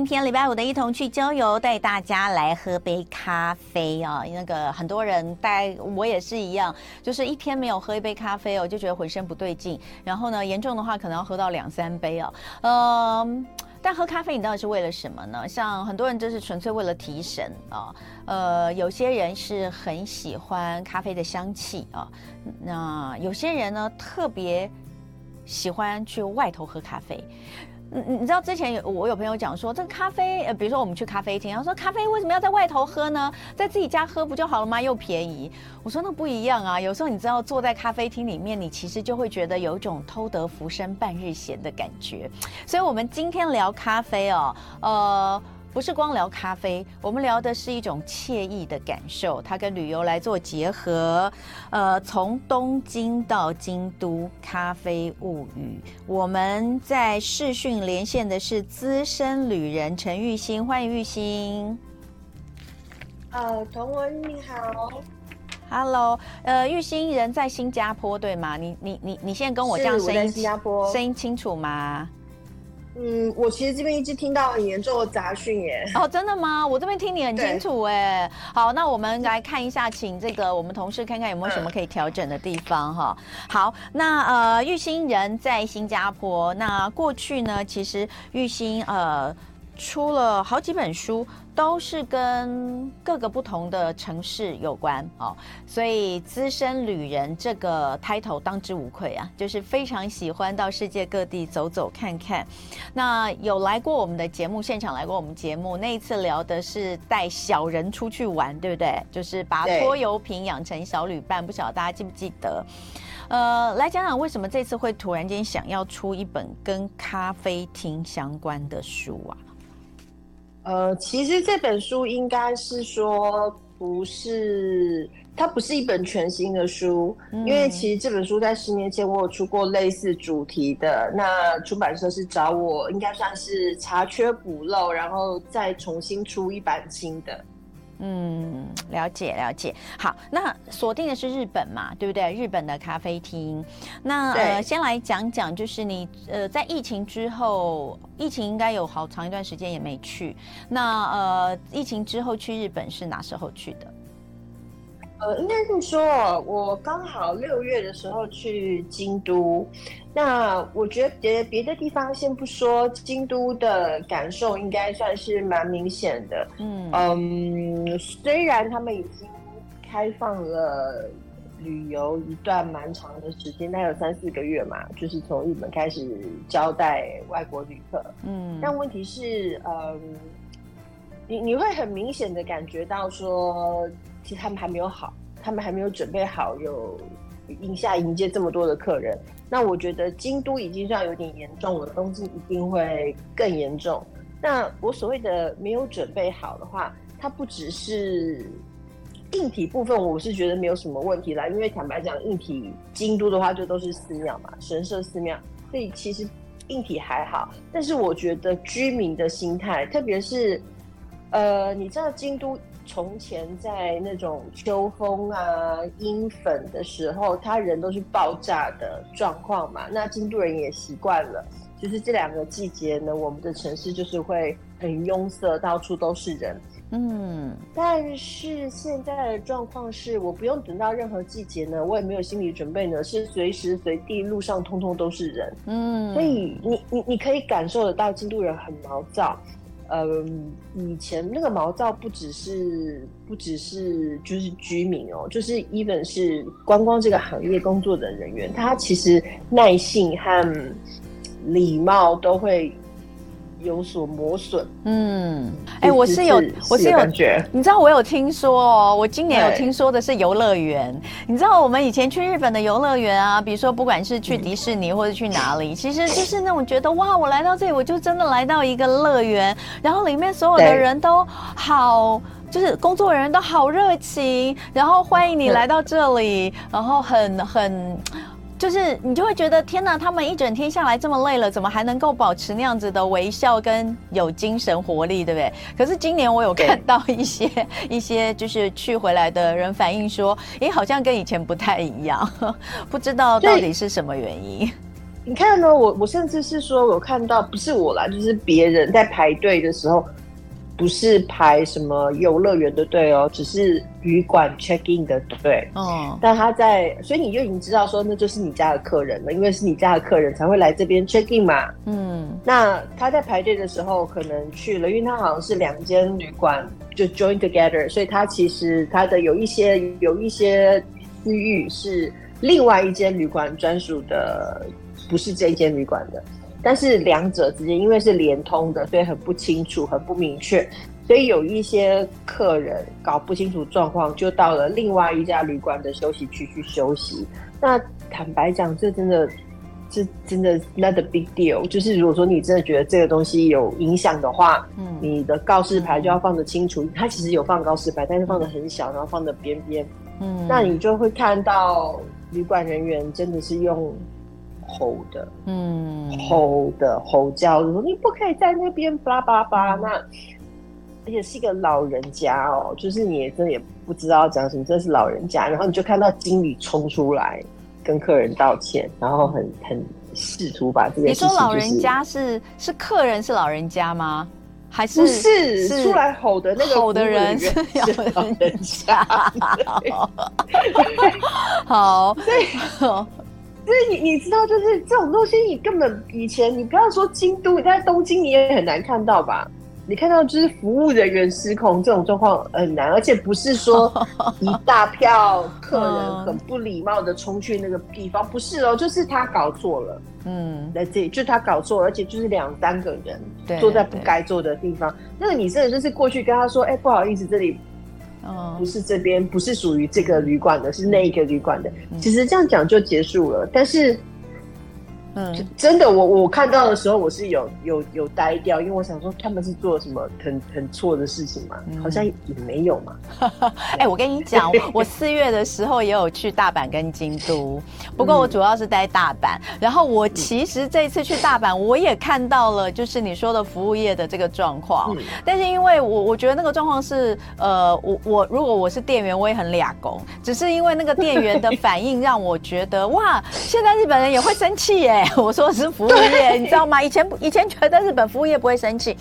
今天礼拜五的一同去郊游，带大家来喝杯咖啡啊！那个很多人带我也是一样，就是一天没有喝一杯咖啡哦，就觉得浑身不对劲。然后呢，严重的话可能要喝到两三杯哦。嗯，但喝咖啡你到底是为了什么呢？像很多人就是纯粹为了提神啊。呃，有些人是很喜欢咖啡的香气啊。那有些人呢，特别喜欢去外头喝咖啡。你你知道之前有我有朋友讲说，这个咖啡呃，比如说我们去咖啡厅，他说咖啡为什么要在外头喝呢？在自己家喝不就好了吗？又便宜。我说那不一样啊，有时候你知道坐在咖啡厅里面，你其实就会觉得有一种偷得浮生半日闲的感觉。所以我们今天聊咖啡哦，呃。不是光聊咖啡，我们聊的是一种惬意的感受，它跟旅游来做结合。呃，从东京到京都，咖啡物语。我们在视讯连线的是资深旅人陈玉欣，欢迎玉欣。呃，童文你好，Hello，呃，玉欣人在新加坡对吗？你你你你现在跟我这样声音，新加坡声音清楚吗？嗯，我其实这边一直听到很严重的杂讯耶。哦，真的吗？我这边听你很清楚哎。好，那我们来看一下，请这个我们同事看看有没有什么可以调整的地方哈、嗯。好，那呃，玉兴人在新加坡，那过去呢，其实玉兴呃。出了好几本书，都是跟各个不同的城市有关哦，所以资深旅人这个 title 当之无愧啊，就是非常喜欢到世界各地走走看看。那有来过我们的节目现场，来过我们节目那一次聊的是带小人出去玩，对不对？就是把拖油瓶养成小旅伴，不晓得大家记不记得？呃，来讲讲为什么这次会突然间想要出一本跟咖啡厅相关的书啊？呃，其实这本书应该是说不是，它不是一本全新的书，嗯，因为其实这本书在十年前我有出过类似主题的，那出版社是找我，应该算是查缺补漏，然后再重新出一版新的。嗯，了解了解。好，那锁定的是日本嘛，对不对？日本的咖啡厅。那呃，先来讲讲，就是你呃，在疫情之后，疫情应该有好长一段时间也没去。那呃，疫情之后去日本是哪时候去的？呃，应该是说，我刚好六月的时候去京都。那我觉得别别的地方先不说，京都的感受应该算是蛮明显的。嗯嗯，虽然他们已经开放了旅游一段蛮长的时间，大概有三四个月嘛，就是从日本开始招待外国旅客。嗯，但问题是，嗯，你你会很明显的感觉到说。其实他们还没有好，他们还没有准备好有迎下迎接这么多的客人。那我觉得京都已经算有点严重了，东京一定会更严重。那我所谓的没有准备好的话，它不只是硬体部分，我是觉得没有什么问题啦。因为坦白讲，硬体京都的话就都是寺庙嘛，神社寺庙，所以其实硬体还好。但是我觉得居民的心态，特别是呃，你知道京都。从前在那种秋风啊、阴粉的时候，他人都是爆炸的状况嘛。那京都人也习惯了，就是这两个季节呢，我们的城市就是会很拥塞，到处都是人。嗯，但是现在的状况是，我不用等到任何季节呢，我也没有心理准备呢，是随时随地路上通通都是人。嗯，所以你你你可以感受得到京都人很毛躁。嗯，以前那个毛躁不只是不只是就是居民哦，就是 even 是观光这个行业工作的人员，他其实耐性和礼貌都会有所磨损，嗯，哎、欸，我是有，我是有感觉，你知道我有听说哦，我今年有听说的是游乐园，你知道我们以前去日本的游乐园啊，比如说不管是去迪士尼或者去哪里，嗯，其实就是那种觉得哇，我来到这里，我就真的来到一个乐园，然后里面所有的人都好，就是工作人员都好热情，然后欢迎你来到这里，然后很很。就是你就会觉得天哪，他们一整天下来这么累了，怎么还能够保持那样子的微笑跟有精神活力，对不对？可是今年我有看到一些一些就是去回来的人反映说，诶，好像跟以前不太一样，不知道到底是什么原因。你看呢？我我甚至是说，我看到不是我啦，就是别人在排队的时候，不是排什么游乐园的队哦，只是旅馆 check in 的队。哦，但他在，所以你就已经知道说，那就是你家的客人了，因为是你家的客人才会来这边 check in 嘛。嗯，那他在排队的时候可能去了，因为他好像是两间旅馆就 join together，所以他其实他的有一些有一些区域是另外一间旅馆专属的。不是这一间旅馆的，但是两者之间因为是连通的，所以很不清楚，很不明确，所以有一些客人搞不清楚状况，就到了另外一家旅馆的休息区去休息。那坦白讲，这真的，这真的 not a big deal。就是如果说你真的觉得这个东西有影响的话，嗯，你的告示牌就要放得清楚。它其实有放告示牌，但是放的很小，然后放得边边，嗯，那你就会看到旅馆人员真的是用。吼的，嗯，吼的吼叫，说你不可以在那边，巴拉巴拉巴拉。那而且是一个老人家哦，就是你也真的也不知道讲什么，真的是老人家。然后你就看到经理冲出来跟客人道歉，然后很很试图把这个、就是。你说老人家是是客人是老人家吗？还是不是，是出来吼的那个吼的人是老人家？好，对。所以 你你知道，就是这种东西，你根本以前你不要说京都，你在东京你也很难看到吧？你看到就是服务人员失控这种状况很难，而且不是说 一大票客人很不礼貌的冲去那个地方，不是哦，就是他搞错了，嗯，在这里就是他搞错了，而且就是两三个人坐在不该坐的地方，那个你真的就是过去跟他说，哎、欸，不好意思，这里。嗯，不是这边，不是属于这个旅馆的，是那一个旅馆的。其实这样讲就结束了，但是。嗯，真的，我我看到的时候，我是有有有呆掉，因为我想说他们是做了什么很很错的事情嘛，嗯、好像也没有嘛。哎、欸，我跟你讲，我四月的时候也有去大阪跟京都，不过我主要是待大阪。嗯、然后我其实这次去大阪，我也看到了，就是你说的服务业的这个状况。嗯、但是因为我我觉得那个状况是，呃，我我如果我是店员，我也很俩工，只是因为那个店员的反应让我觉得，哇，现在日本人也会生气耶。我说的是服务业，你知道吗？以前以前觉得日本服务业不会生气，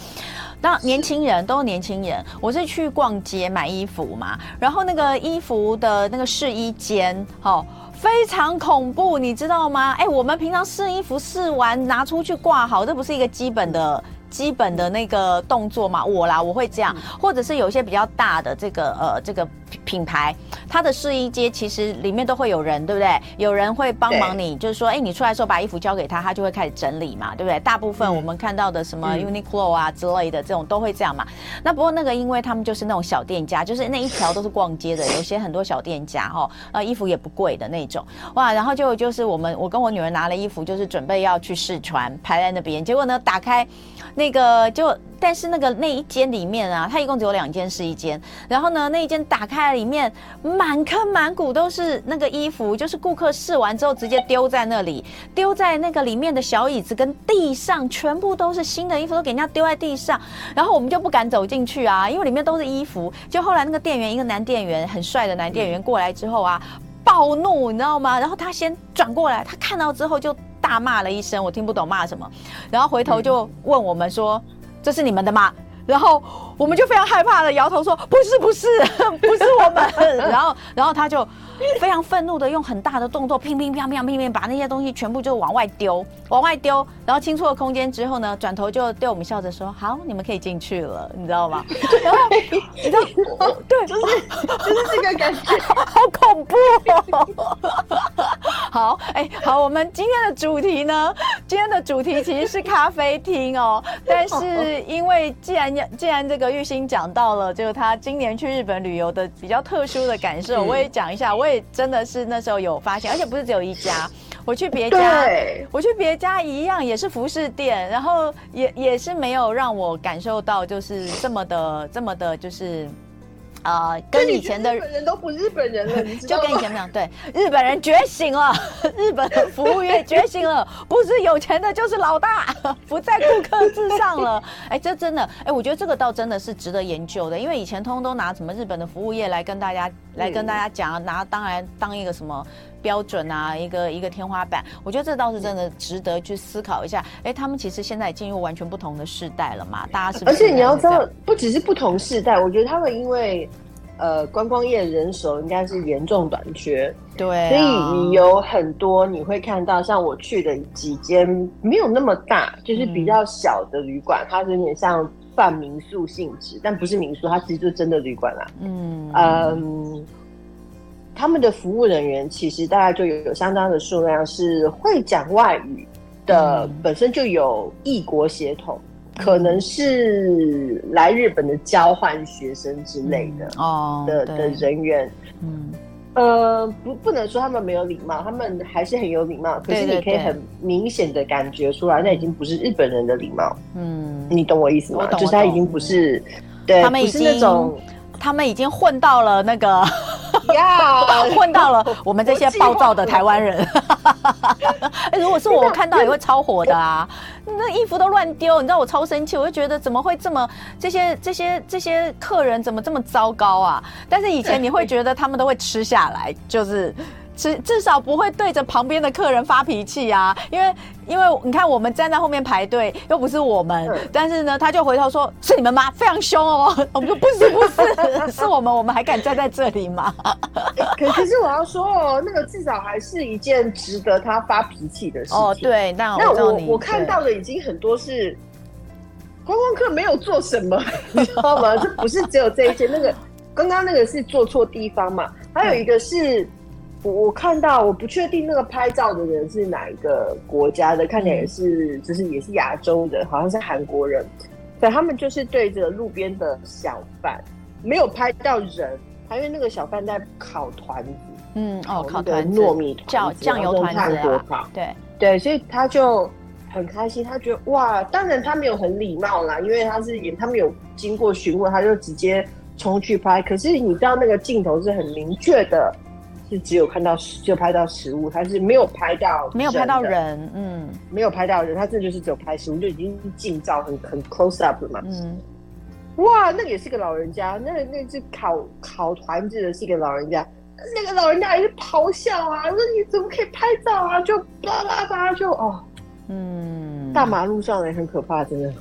那年轻人都是年轻人。我是去逛街买衣服嘛，然后那个衣服的那个试衣间，哦，非常恐怖，你知道吗？哎，我们平常试衣服试完拿出去挂好，这不是一个基本的。基本的那个动作嘛，我啦，我会这样，或者是有一些比较大的这个呃这个品牌，它的试衣间其实里面都会有人，对不对？有人会帮忙你，就是说，哎，你出来的时候把衣服交给他，他就会开始整理嘛，对不对？大部分我们看到的什么 Uniqlo 啊之类的这种都会这样嘛。那不过那个，因为他们就是那种小店家，就是那一条都是逛街的，有些很多小店家哈，呃，衣服也不贵的那种，哇，然后就就是我们我跟我女儿拿了衣服，就是准备要去试穿，排在那边，结果呢，打开。那个就，但是那个那一间里面啊，它一共只有两间试衣间。然后呢，那一间打开里面满坑满谷都是那个衣服，就是顾客试完之后直接丢在那里，丢在那个里面的小椅子跟地上，全部都是新的衣服，都给人家丢在地上。然后我们就不敢走进去啊，因为里面都是衣服。就后来那个店员，一个男店员，很帅的男店员过来之后啊，暴怒，你知道吗？然后他先转过来，他看到之后就。大骂了一声，我听不懂骂什么，然后回头就问我们说：“这是你们的吗？”然后我们就非常害怕的摇头说：“不是，不是，不是我们。”然后，然后他就非常愤怒的用很大的动作，乒乒乓乓乒乒把那些东西全部就往外丢，往外丢。然后清出了空间之后呢，转头就对我们笑着说：“好，你们可以进去了。”你知道吗？然后你知道，对，就是就是这个感觉，好恐怖哦。好，哎，好，我们今天的主题呢，今天的主题其实是咖啡厅哦，但是因为既然既然这个玉欣讲到了，就是他今年去日本旅游的比较特殊的感受，我也讲一下。我也真的是那时候有发现，而且不是只有一家，我去别家，我去别家一样也是服饰店，然后也也是没有让我感受到就是这么的这么的，就是。啊、呃，跟以前的日本人都不日本人了？就跟以前那样，对，日本人觉醒了，日本的服务业觉醒了，不是有钱的就是老大，不在顾客至上了。哎、欸，这真的，哎、欸，我觉得这个倒真的是值得研究的，因为以前通通都拿什么日本的服务业来跟大家来跟大家讲，拿当然当一个什么标准啊，一个一个天花板。我觉得这倒是真的值得去思考一下。哎，他们其实现在已进入完全不同的世代了嘛，大家是？而且你要知道，不只是不同世代，我觉得他们因为。呃，观光业人手应该是严重短缺，对、啊，所以你有很多你会看到，像我去的几间没有那么大，就是比较小的旅馆，嗯、它是有点像半民宿性质，但不是民宿，它其实就真的旅馆啦。嗯嗯，他们的服务人员其实大概就有有相当的数量是会讲外语的，嗯、本身就有异国血统。可能是来日本的交换学生之类的、嗯、哦的的人员，嗯呃不不能说他们没有礼貌，他们还是很有礼貌。可是你可以很明显的感觉出来，那已经不是日本人的礼貌。嗯，你懂我意思吗？就是他已经不是，对，他们已经那种。他们已经混到了那个，呀，混到了我们这些暴躁的台湾人。哎，如果是我看到也会超火的啊！那衣服都乱丢，你知道我超生气，我就觉得怎么会这么这些这些这些客人怎么这么糟糕啊？但是以前你会觉得他们都会吃下来，就是。至至少不会对着旁边的客人发脾气啊，因为因为你看我们站在后面排队，又不是我们，嗯、但是呢，他就回头说：“是你们吗？”非常凶哦。我们说：“不是，不是，是我们，我们还敢站在这里吗？”可可是我要说哦，那个至少还是一件值得他发脾气的事情。哦，对，那我那我我看到的已经很多是观光客没有做什么，你知道吗？这不是只有这一件，那个刚刚那个是做错地方嘛，还有一个是。我我看到，我不确定那个拍照的人是哪一个国家的，看起来也是，就是也是亚洲的，好像是韩国人。对，他们就是对着路边的小贩，没有拍到人，还因为那个小贩在烤团子，嗯，哦，烤团糯米团子，酱油团子啊，对对，所以他就很开心，他觉得哇，当然他没有很礼貌啦，因为他是他没有经过询问，他就直接冲去拍。可是你知道那个镜头是很明确的。是只有看到就拍到食物，他是没有拍到没有拍到人，嗯，没有拍到人，他这就是只有拍食物，就已经近照很很 close up 了嘛，嗯，哇，那个也是个老人家，那那只烤烤团子的是一个老人家，那个老人家也是咆哮啊，说你怎么可以拍照啊，就巴拉巴拉就哦，嗯，大马路上也很可怕，真的。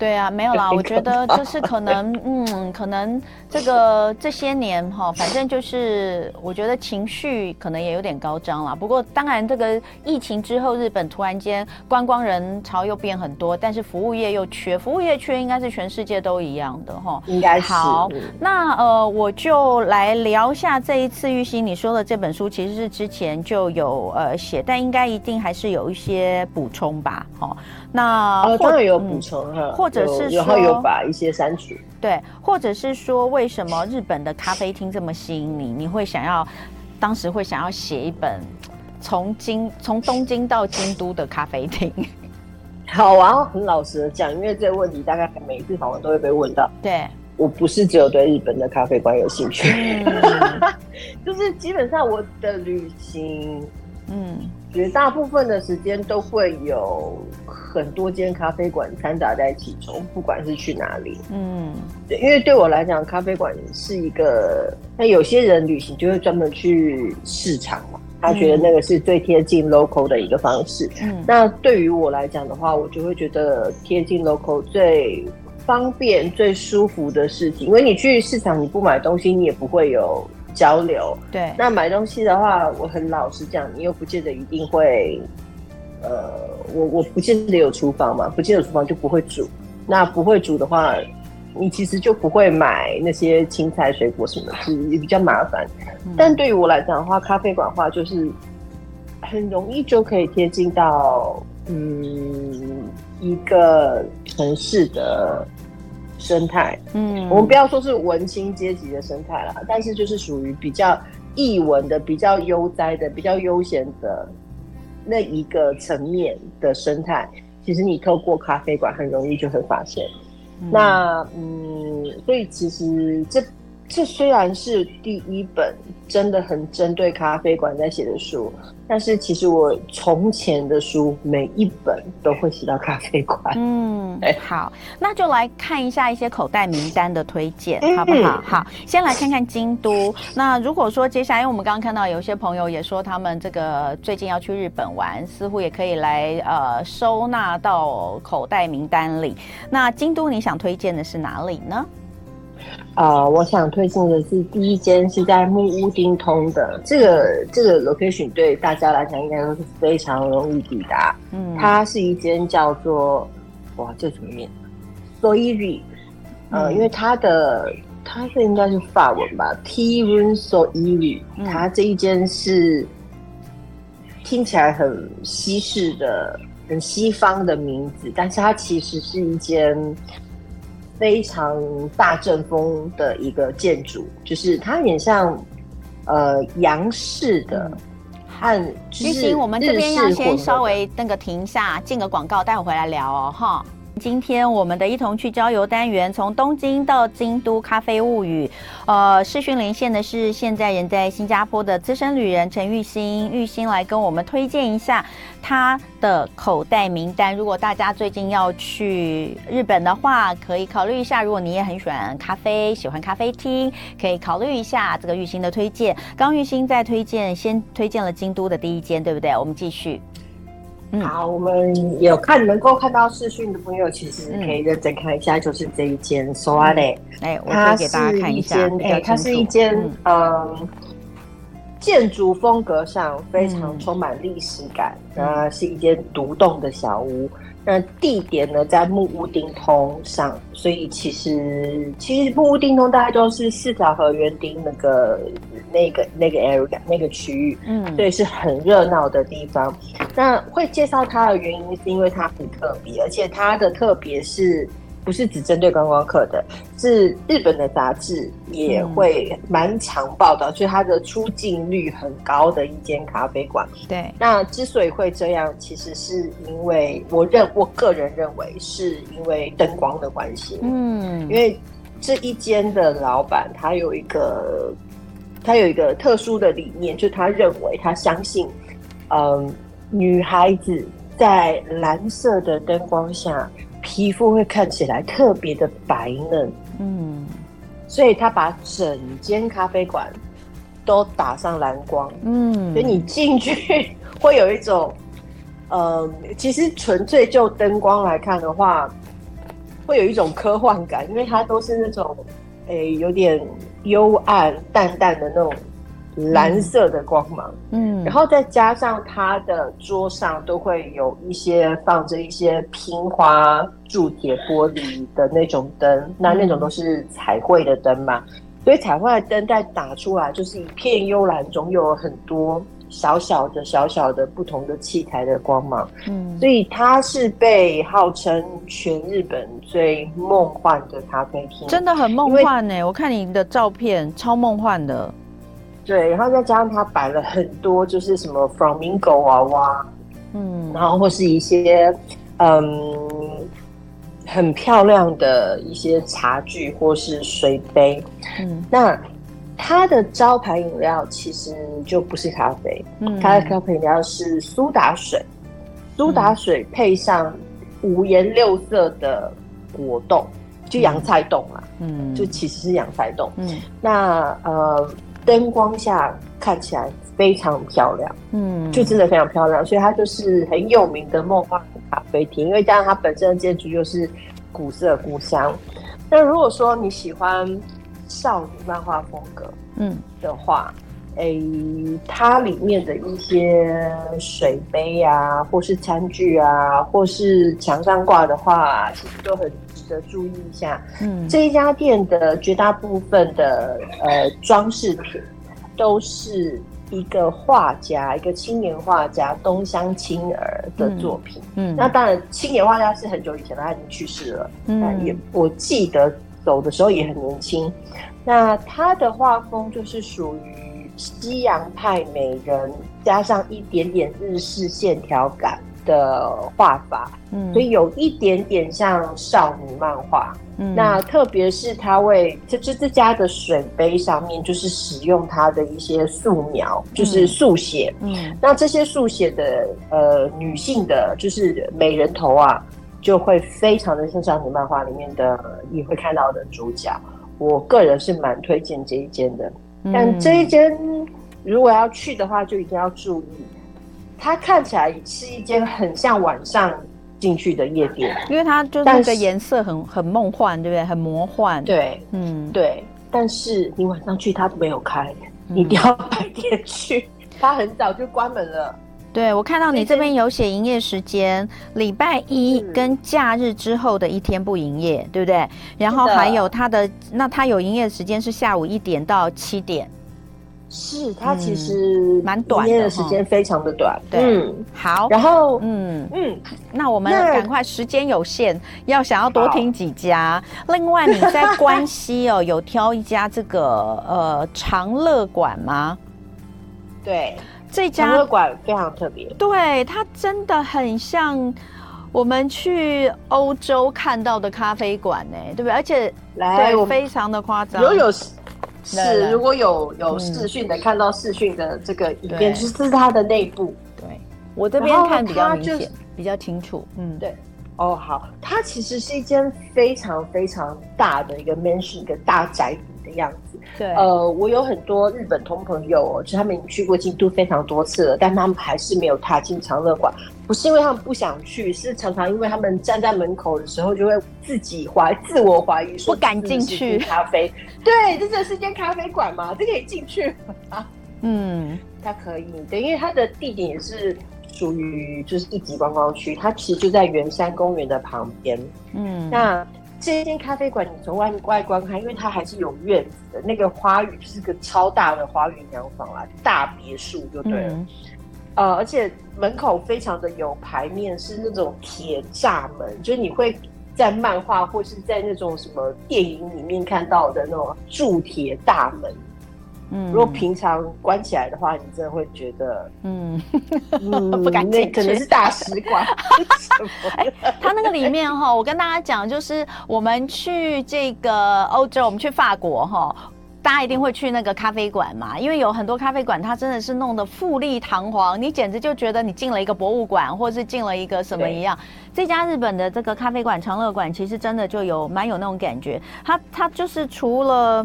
对啊，没有啦，我觉得就是可能，嗯，可能这个这些年哈，反正就是我觉得情绪可能也有点高涨了。不过当然，这个疫情之后，日本突然间观光人潮又变很多，但是服务业又缺，服务业缺应该是全世界都一样的哈。应该是。好，那呃，我就来聊一下这一次玉兴你说的这本书，其实是之前就有呃写，但应该一定还是有一些补充吧？哈，那呃，当然有补充哈。嗯或者是说，然后有把一些删除，对，或者是说，为什么日本的咖啡厅这么吸引你？你会想要，当时会想要写一本从京从东京到京都的咖啡厅。好啊，很老实的讲，因为这个问题大概每一次访问都会被问到。对，我不是只有对日本的咖啡馆有兴趣，嗯、就是基本上我的旅行，嗯。绝大部分的时间都会有很多间咖啡馆掺杂在其中，不管是去哪里。嗯，对，因为对我来讲，咖啡馆是一个，那有些人旅行就会专门去市场嘛，他觉得那个是最贴近 local 的一个方式。嗯，那对于我来讲的话，我就会觉得贴近 local 最方便、最舒服的事情，因为你去市场你不买东西，你也不会有。交流。对，那买东西的话，我很老实讲，你又不见得一定会，呃，我我不见得有厨房嘛，不见得有厨房就不会煮。那不会煮的话，你其实就不会买那些青菜、水果什么的，也比较麻烦。嗯、但对于我来讲的话，咖啡馆的话就是很容易就可以贴近到，嗯，一个城市的。生态，嗯，我们不要说是文青阶级的生态啦，但是就是属于比较异文的、比较悠哉的、比较悠闲的那一个层面的生态。其实你透过咖啡馆很容易就会发现。嗯那嗯，所以其实这这虽然是第一本真的很针对咖啡馆在写的书，但是其实我从前的书每一本都会写到咖啡馆。嗯，好，那就来看一下一些口袋名单的推荐，好不好？好，先来看看京都。那如果说接下来，因为我们刚刚看到有些朋友也说他们这个最近要去日本玩，似乎也可以来呃收纳到口袋名单里。那京都你想推荐的是哪里呢？啊、呃，我想推荐的是第一间是在木屋丁通的这个这个 location，对大家来讲应该都是非常容易抵达。嗯，它是一间叫做哇，这怎么念？Soiri，呃，因为它的它是应该是法文吧，Tea Room Soiri，它这一间是听起来很西式的、很西方的名字，但是它其实是一间。非常大正风的一个建筑，就是它有点像呃洋式的和郁欣，我们这边要先稍微那个停一下，进个广告，待会回来聊哦，哈。今天我们的一同去郊游单元，从东京到京都咖啡物语，呃，视讯连线的是现在人在新加坡的资深旅人陈玉欣，玉欣来跟我们推荐一下他的口袋名单。如果大家最近要去日本的话，可以考虑一下。如果你也很喜欢咖啡，喜欢咖啡厅，可以考虑一下这个玉欣的推荐。刚玉欣在推荐，先推荐了京都的第一间，对不对？我们继续。嗯、好，我们有看能够看到视讯的朋友，其实可以认真看一下，就是这一间 Soare。哎、嗯，我可以给大家看一下。哎，它是一间嗯、呃，建筑风格上非常充满历史感，那、嗯、是一间独栋的小屋。那地点呢，在木屋町通上，所以其实其实木屋町通大概都是四条河园町那个那个那个 area 那个区域，嗯，所以是很热闹的地方。那会介绍它的原因是因为它很特别，而且它的特别是。不是只针对观光客的，是日本的杂志也会蛮常报道，所以它的出镜率很高的一间咖啡馆。对，那之所以会这样，其实是因为我认我个人认为是因为灯光的关系。嗯，因为这一间的老板他有一个他有一个特殊的理念，就是他认为他相信，嗯，女孩子在蓝色的灯光下。皮肤会看起来特别的白嫩，嗯，所以他把整间咖啡馆都打上蓝光，嗯，所以你进去会有一种，呃，其实纯粹就灯光来看的话，会有一种科幻感，因为它都是那种，诶、欸，有点幽暗、淡淡的那种。蓝色的光芒，嗯，然后再加上他的桌上都会有一些放着一些拼花铸铁玻璃的那种灯，那那种都是彩绘的灯嘛，所以彩绘的灯在打出来就是一片幽蓝中又有很多小小的小小的不同的器材的光芒，嗯，所以它是被号称全日本最梦幻的咖啡厅，真的很梦幻呢。我看你的照片超梦幻的。对，然后再加上它摆了很多，就是什么 flamingo 娃娃，嗯，然后或是一些嗯很漂亮的一些茶具或是水杯，嗯，那它的招牌饮料其实就不是咖啡，嗯，它的招牌饮料是苏打水，苏打水配上五颜六色的果冻，就洋菜冻嘛，嗯，就其实是洋菜冻，嗯，那呃。灯光下看起来非常漂亮，嗯，就真的非常漂亮，所以它就是很有名的梦幻咖啡厅。因为加上它本身的建筑又是古色古香。那如果说你喜欢少女漫画风格，嗯。的话，诶、嗯欸，它里面的一些水杯啊，或是餐具啊，或是墙上挂的画，其实都很。值得注意一下，嗯，这一家店的绝大部分的呃装饰品，都是一个画家，一个青年画家东乡青儿的作品。嗯，嗯，那当然，青年画家是很久以前他已经去世了，嗯，也我记得走的时候也很年轻。那他的画风就是属于西洋派美人，加上一点点日式线条感的画法，嗯，所以有一点点像少女漫画。嗯，那特别是他为这这这家的水杯上面，就是使用他的一些素描，就是速写。嗯，那这些速写的呃女性的，就是美人头啊，就会非常的欣赏你漫画里面的你会看到的主角。我个人是蛮推荐这一间的，但这一间如果要去的话，就一定要注意，它看起来是一间很像晚上进去的夜店，因为它就是那个颜色很很梦幻，对不对？很魔幻。对，嗯，对。但是你晚上去，它没有开，你一定要白天去，它很早就关门了。对，我看到你这边有写营业时间，礼拜一跟假日之后的一天不营业，对不对？然后还有它的，那它有营业时间是下午一点到七点，是它其实蛮短的，营业的时间非常的短。对，嗯，好，然后嗯嗯，那我们赶快，时间有限，要想要多听几家。另外你在关西哦，有挑一家这个呃长乐馆吗？对。这家咖啡馆非常特别，对，它真的很像我们去欧洲看到的咖啡馆呢，对不对？而且来对非常的夸张。有有是如果有有视讯的，看到视讯的这个影片，就是它的内部。对，我这边看比较明显，比较清楚。嗯，对。哦，好，它其实是一间非常非常大的一个 mansion，一个大宅邸的样子。对，呃，我有很多日本同朋友哦，就他们已经去过京都非常多次了，但他们还是没有踏进长乐馆。不是因为他们不想去，是常常因为他们站在门口的时候，就会自己怀自我怀疑，说不敢进去。咖啡，对，这这是间咖啡馆嘛？这可以进去吗？嗯，它可以，对，因为它的地点也是属于就是一级观光区，它其实就在圆山公园的旁边。嗯，那。这一间咖啡馆，你从外外观看，因为它还是有院子的，那个花园就是个超大的花园洋房啦，大别墅就对了。嗯、呃，而且门口非常的有牌面，是那种铁栅门，就是你会在漫画或是在那种什么电影里面看到的那种铸铁大门。嗯，如果平常关起来的话，你真的会觉得，嗯，嗯 不敢进去，可能是大使馆。哎，它那个里面哈，我跟大家讲，就是我们去这个欧洲，我们去法国哈，大家一定会去那个咖啡馆嘛，因为有很多咖啡馆，它真的是弄得富丽堂皇，你简直就觉得你进了一个博物馆，或是进了一个什么一样。这家日本的这个咖啡馆长乐馆，其实真的就有蛮有那种感觉，它它就是除了。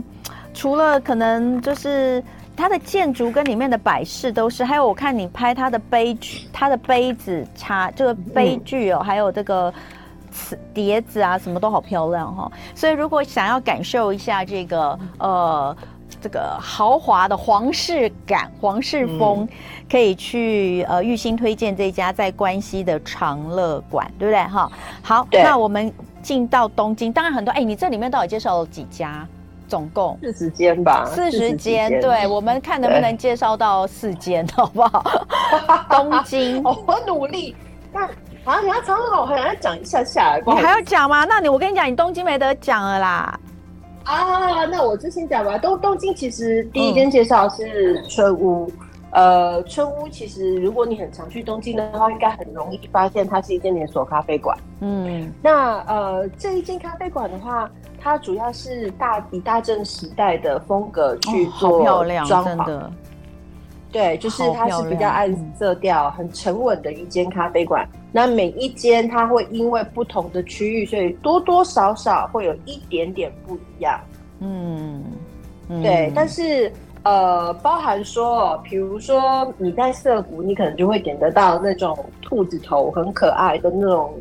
除了可能就是它的建筑跟里面的摆饰都是，还有我看你拍它的杯具，它的杯子、茶这个杯具哦，还有这个碟子啊，什么都好漂亮哈。所以如果想要感受一下这个呃这个豪华的皇室感、皇室风，可以去呃玉兴推荐这家在关西的长乐馆，对不对哈？好，那我们进到东京，当然很多哎，你这里面到底介绍了几家？总共四十间吧，四十间。对，我们看能不能介绍到四间，好不好？东京，我努力。那啊，你要长好，我还要讲一下下。你还要讲吗？那你我跟你讲，你东京没得讲了啦。啊，那我就先讲吧。东东京其实第一间介绍是春屋。呃，春屋其实如果你很常去东京的话，应该很容易发现它是一间连锁咖啡馆。嗯，那呃这一间咖啡馆的话。它主要是大以大正时代的风格去做装潢，对，就是它是比较暗色调、很沉稳的一间咖啡馆。那每一间它会因为不同的区域，所以多多少少会有一点点不一样。嗯，对，但是呃，包含说，比如说你在涩谷，你可能就会点得到那种兔子头，很可爱的那种。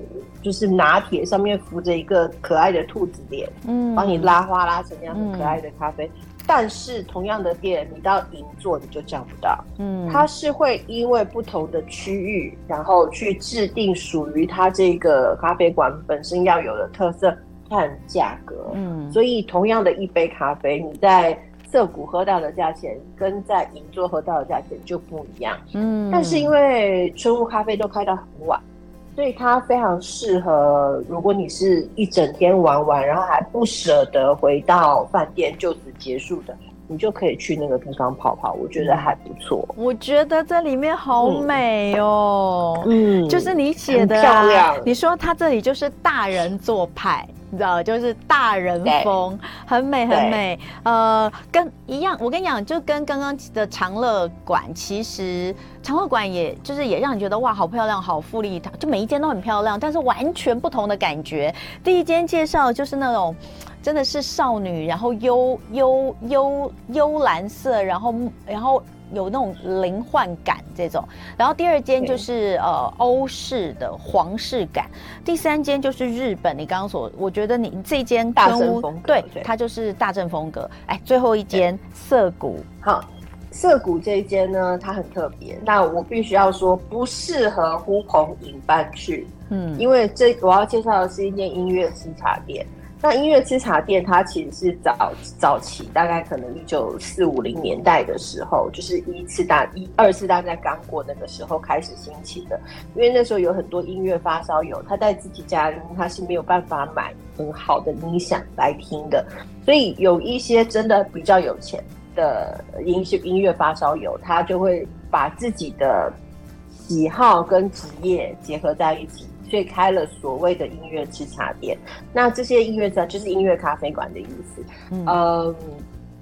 就是拿铁上面浮着一个可爱的兔子脸，嗯，帮你拉花拉成那样很可爱的咖啡。嗯、但是同样的店，你到银座你就叫不到，嗯，它是会因为不同的区域，然后去制定属于它这个咖啡馆本身要有的特色和价格，嗯，所以同样的一杯咖啡，你在涩谷喝到的价钱跟在银座喝到的价钱就不一样，嗯，但是因为春雾咖啡都开到很晚。所以它非常适合，如果你是一整天玩完，然后还不舍得回到饭店就此结束的，你就可以去那个地方跑跑，我觉得还不错。我觉得这里面好美哦，嗯，嗯，就是你写的、啊、漂亮。你说它这里就是大人做派。你知道，就是大人风，很美很美。呃，跟一样，我跟你讲，就跟刚刚的长乐馆，其实长乐馆也就是也让你觉得哇，好漂亮，好富丽堂，就每一间都很漂亮，但是完全不同的感觉。第一间介绍就是那种真的是少女，然后幽幽幽幽蓝色，然后然后。有那种灵幻感这种，然后第二间就是呃欧式的皇室感，第三间就是日本。你刚刚所，我觉得你这间大正风格，对，对它就是大正风格。哎，最后一间涩谷，好，涩谷这一间呢，它很特别。那我必须要说，不适合呼朋引伴去，嗯，因为这我要介绍的是一间音乐吃茶店。那音乐吃茶店，它其实是早早期，大概可能一九四五零年代的时候，就是一次大一二次大战刚过那个时候开始兴起的。因为那时候有很多音乐发烧友，他在自己家里他是没有办法买很好的音响来听的，所以有一些真的比较有钱的音音乐发烧友，他就会把自己的喜好跟职业结合在一起。所以开了所谓的音乐吃茶店，那这些音乐茶就是音乐咖啡馆的意思。嗯、呃，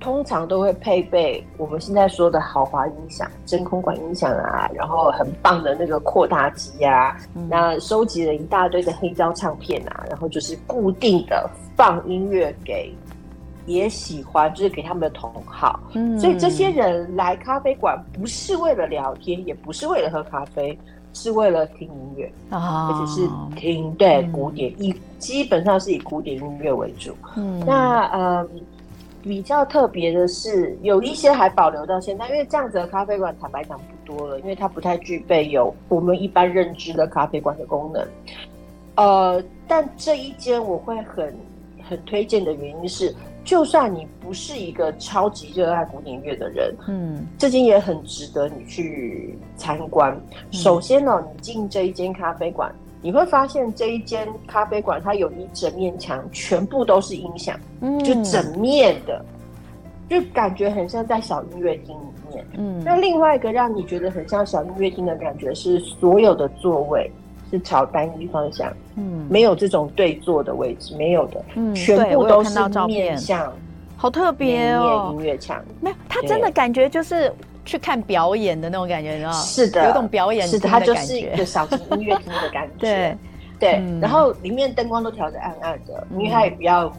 通常都会配备我们现在说的豪华音响、真空管音响啊，然后很棒的那个扩大机啊，嗯、那收集了一大堆的黑胶唱片啊，然后就是固定的放音乐给也喜欢，就是给他们的同好。嗯，所以这些人来咖啡馆不是为了聊天，也不是为了喝咖啡。是为了听音乐啊，而且是听对古典，以、嗯、基本上是以古典音乐为主。嗯，那呃比较特别的是，有一些还保留到现在，因为这样子的咖啡馆坦白讲不多了，因为它不太具备有我们一般认知的咖啡馆的功能。呃，但这一间我会很很推荐的原因是。就算你不是一个超级热爱古典乐的人，嗯，这间也很值得你去参观。嗯、首先呢，你进这一间咖啡馆，你会发现这一间咖啡馆它有一整面墙，全部都是音响，嗯，就整面的，就感觉很像在小音乐厅里面。嗯，那另外一个让你觉得很像小音乐厅的感觉是，所有的座位。是朝单一方向，嗯，没有这种对坐的位置，没有的，嗯，全部都是面向，好特别哦，音乐墙，没有，他真的感觉就是去看表演的那种感觉，你知道吗？是的，有种表演，是的，它就是一个小型音乐厅的感 觉，对。对，然后里面灯光都调的暗暗的，因为它也不要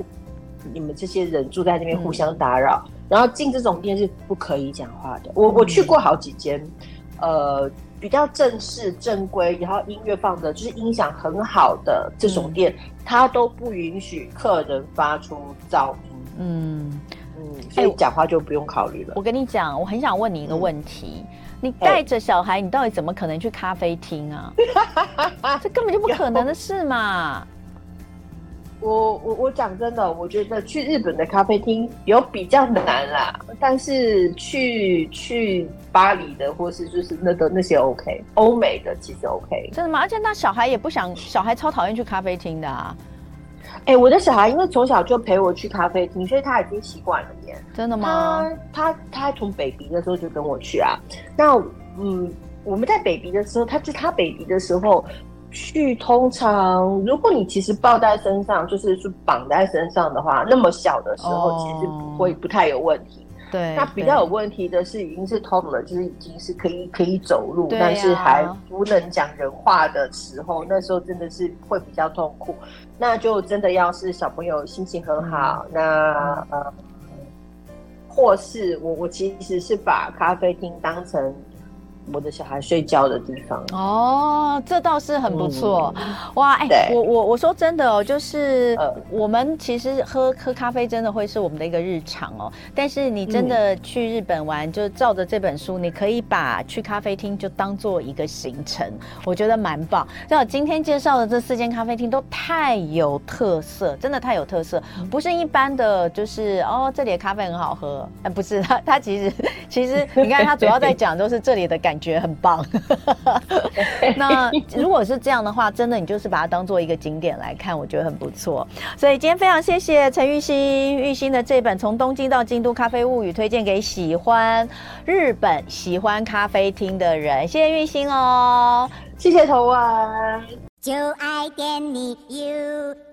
你们这些人住在那边互相打扰，然后进这种店是不可以讲话的。我我去过好几间，呃。比较正式正规，然后音乐放的就是音响很好的这种店，嗯、它都不允许客人发出噪音。嗯嗯，所以讲话就不用考虑了。我跟你讲，我很想问你一个问题：嗯、你带着小孩，你到底怎么可能去咖啡厅啊？这根本就不可能的事嘛！我我我讲真的，我觉得去日本的咖啡厅有比较难啦，但是去去巴黎的或是就是那个那些 OK，欧美的其实 OK。真的吗？而且那小孩也不想，小孩超讨厌去咖啡厅的啊。哎、欸，我的小孩因为从小就陪我去咖啡厅，所以他已经习惯了耶。真的吗？他他他从 baby 的时候就跟我去啊。那嗯，我们在 baby 的时候，他就他 baby 的时候。去通常，如果你其实抱在身上，就是是绑在身上的话，那么小的时候其实不会不太有问题。对，那比较有问题的是已经是通了，就是已经是可以可以走路，但是还不能讲人话的时候，那时候真的是会比较痛苦。那就真的要是小朋友心情很好，那呃，或是我我其实是把咖啡厅当成。我的小孩睡觉的地方哦，这倒是很不错、嗯、哇！哎、欸，我我我说真的哦，就是我们其实喝喝咖啡真的会是我们的一个日常哦。但是你真的去日本玩，就照着这本书，你可以把去咖啡厅就当做一个行程，我觉得蛮棒。那我今天介绍的这四间咖啡厅都太有特色，真的太有特色，不是一般的，就是哦这里的咖啡很好喝，哎，不是它它其实其实你看它主要在讲都是这里的感。感觉很棒。那如果是这样的话，真的你就是把它当做一个景点来看，我觉得很不错。所以今天非常谢谢陈玉欣，玉欣的这本《从东京到京都咖啡物语》推荐给喜欢日本、喜欢咖啡厅的人。谢谢玉欣哦。谢谢头啊，就爱点你 UFO。